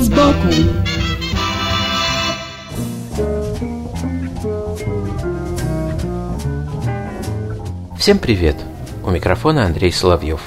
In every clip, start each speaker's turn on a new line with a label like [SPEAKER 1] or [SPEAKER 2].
[SPEAKER 1] Вид сбоку
[SPEAKER 2] Всем привет! У микрофона Андрей Соловьев.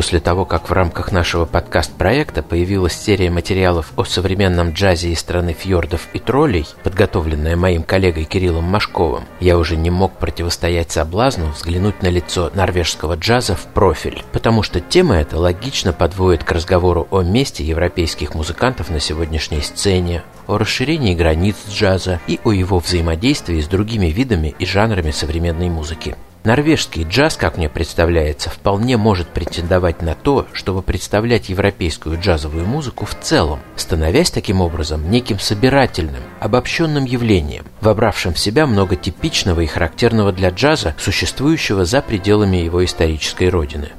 [SPEAKER 2] После того, как в рамках нашего подкаст-проекта появилась серия материалов о современном джазе из страны фьордов и троллей, подготовленная моим коллегой Кириллом Машковым, я уже не мог противостоять соблазну взглянуть на лицо норвежского джаза в профиль, потому что тема эта логично подводит к разговору о месте европейских музыкантов на сегодняшней сцене, о расширении границ джаза и о его взаимодействии с другими видами и жанрами современной музыки. Норвежский джаз, как мне представляется, вполне может претендовать на то, чтобы представлять европейскую джазовую музыку в целом, становясь таким образом неким собирательным, обобщенным явлением, вобравшим в себя много типичного и характерного для джаза, существующего за пределами его исторической родины.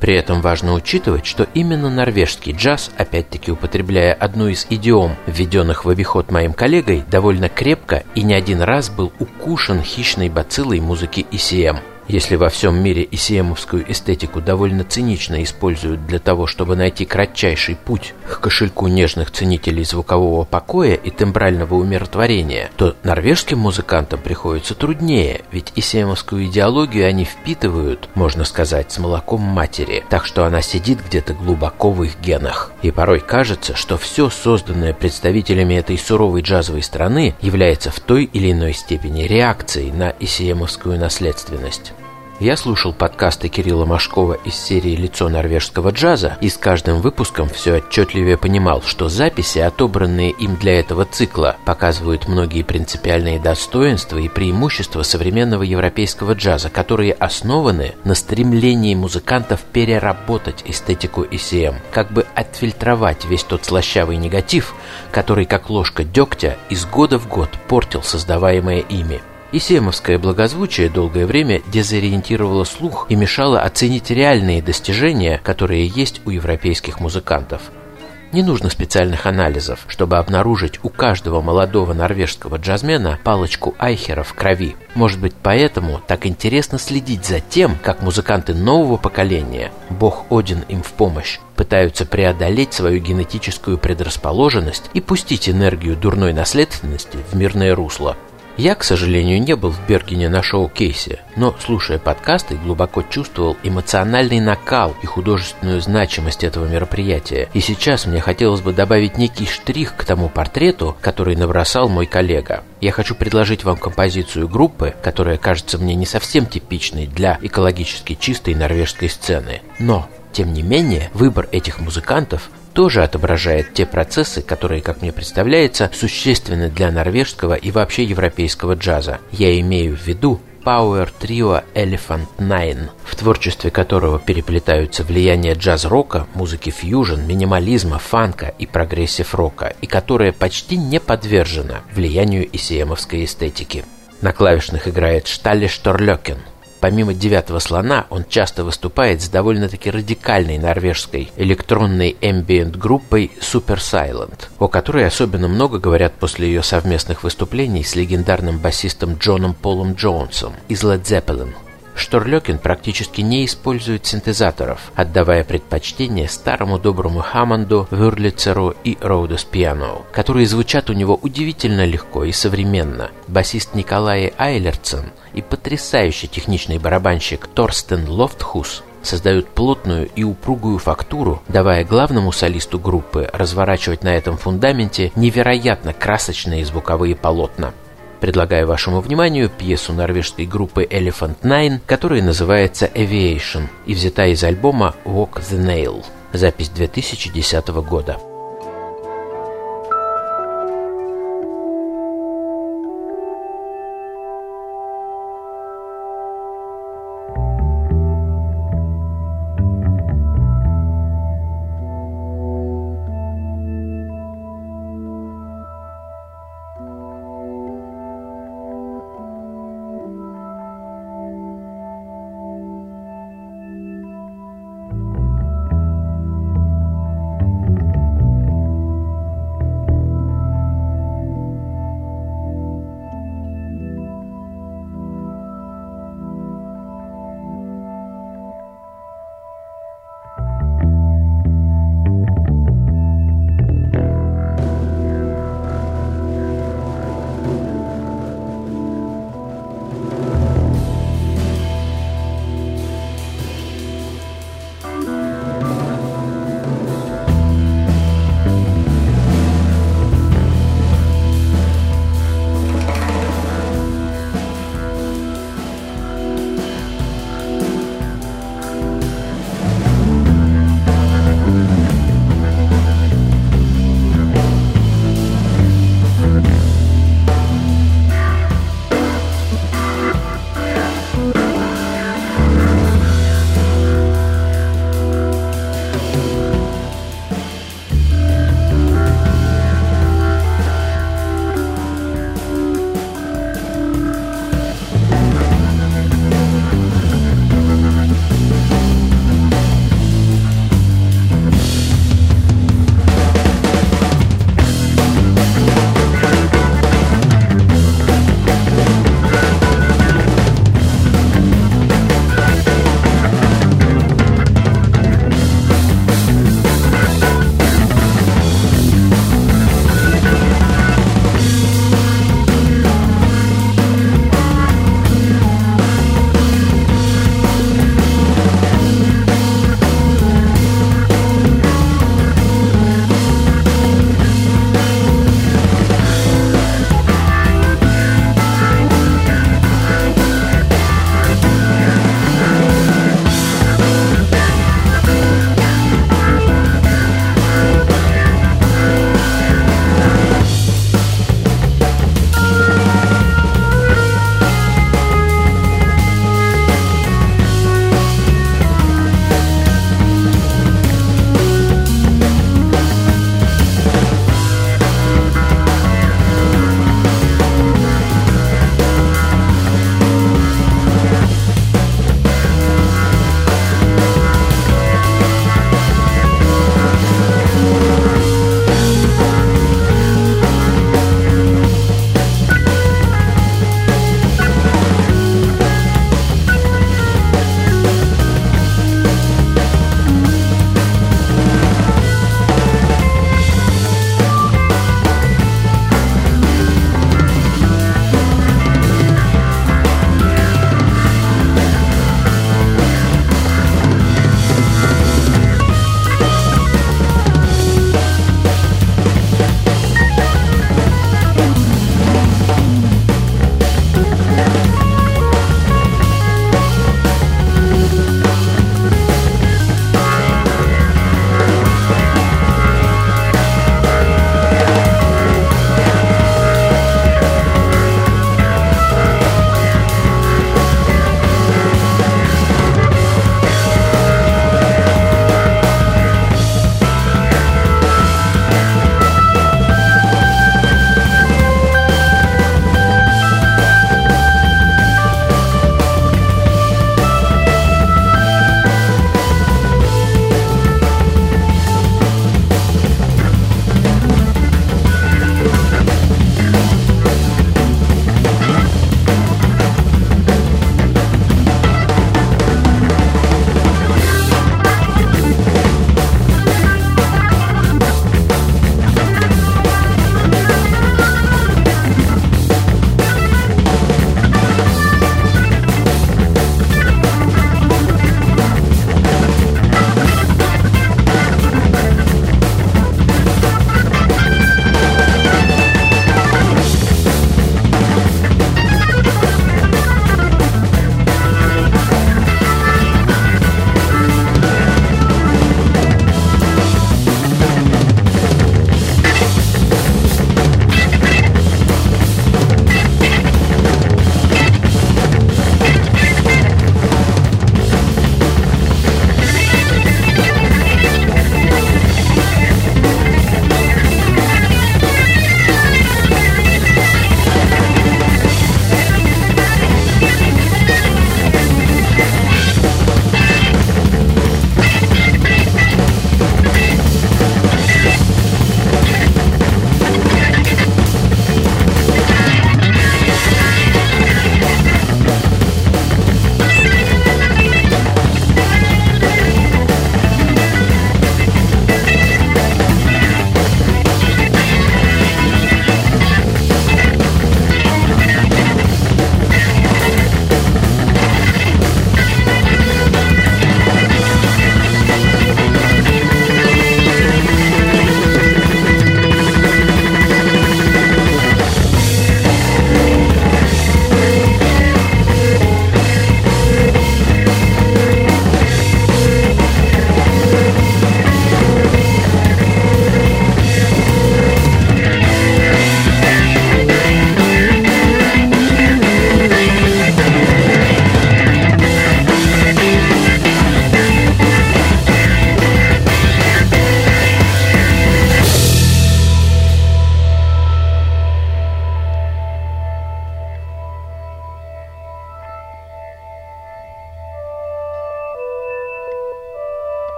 [SPEAKER 2] При этом важно учитывать, что именно норвежский джаз, опять-таки употребляя одну из идиом, введенных в обиход моим коллегой, довольно крепко и не один раз был укушен хищной бациллой музыки ECM. Если во всем мире исиемовскую эстетику довольно цинично используют для того, чтобы найти кратчайший путь к кошельку нежных ценителей звукового покоя и тембрального умиротворения, то норвежским музыкантам приходится труднее, ведь исиемовскую идеологию они впитывают, можно сказать, с молоком матери, так что она сидит где-то глубоко в их генах. И порой кажется, что все созданное представителями этой суровой джазовой страны является в той или иной степени реакцией на исиемовскую наследственность. Я слушал подкасты Кирилла Машкова из серии «Лицо норвежского джаза» и с каждым выпуском все отчетливее понимал, что записи, отобранные им для этого цикла, показывают многие принципиальные достоинства и преимущества современного европейского джаза, которые основаны на стремлении музыкантов переработать эстетику ECM, как бы отфильтровать весь тот слащавый негатив, который, как ложка дегтя, из года в год портил создаваемое ими. И семовское благозвучие долгое время дезориентировало слух и мешало оценить реальные достижения, которые есть у европейских музыкантов. Не нужно специальных анализов, чтобы обнаружить у каждого молодого норвежского джазмена палочку Айхера в крови. Может быть, поэтому так интересно следить за тем, как музыканты нового поколения, бог Один им в помощь, пытаются преодолеть свою генетическую предрасположенность и пустить энергию дурной наследственности в мирное русло. Я, к сожалению, не был в Бергене на шоу-кейсе, но, слушая подкасты, глубоко чувствовал эмоциональный накал и художественную значимость этого мероприятия. И сейчас мне хотелось бы добавить некий штрих к тому портрету, который набросал мой коллега. Я хочу предложить вам композицию группы, которая кажется мне не совсем типичной для экологически чистой норвежской сцены. Но тем не менее, выбор этих музыкантов тоже отображает те процессы, которые, как мне представляется, существенны для норвежского и вообще европейского джаза. Я имею в виду Power Trio Elephant Nine, в творчестве которого переплетаются влияния джаз-рока, музыки фьюжн, минимализма, фанка и прогрессив-рока, и которая почти не подвержена влиянию ECM овской эстетики. На клавишных играет Шталли Шторлёкен, Помимо «Девятого слона» он часто выступает с довольно-таки радикальной норвежской электронной эмбиент-группой Supersilent, о которой особенно много говорят после ее совместных выступлений с легендарным басистом Джоном Полом Джонсом из Led Zeppelin. Шторлекин практически не использует синтезаторов, отдавая предпочтение старому доброму Хаммонду, Вюрлицеру и Rhodes Piano, которые звучат у него удивительно легко и современно. Басист Николай Айлерцен и потрясающий техничный барабанщик Торстен Лофтхус создают плотную и упругую фактуру, давая главному солисту группы разворачивать на этом фундаменте невероятно красочные звуковые полотна. Предлагаю вашему вниманию пьесу норвежской группы Elephant Nine, которая называется Aviation и взята из альбома Walk the Nail, запись 2010 года.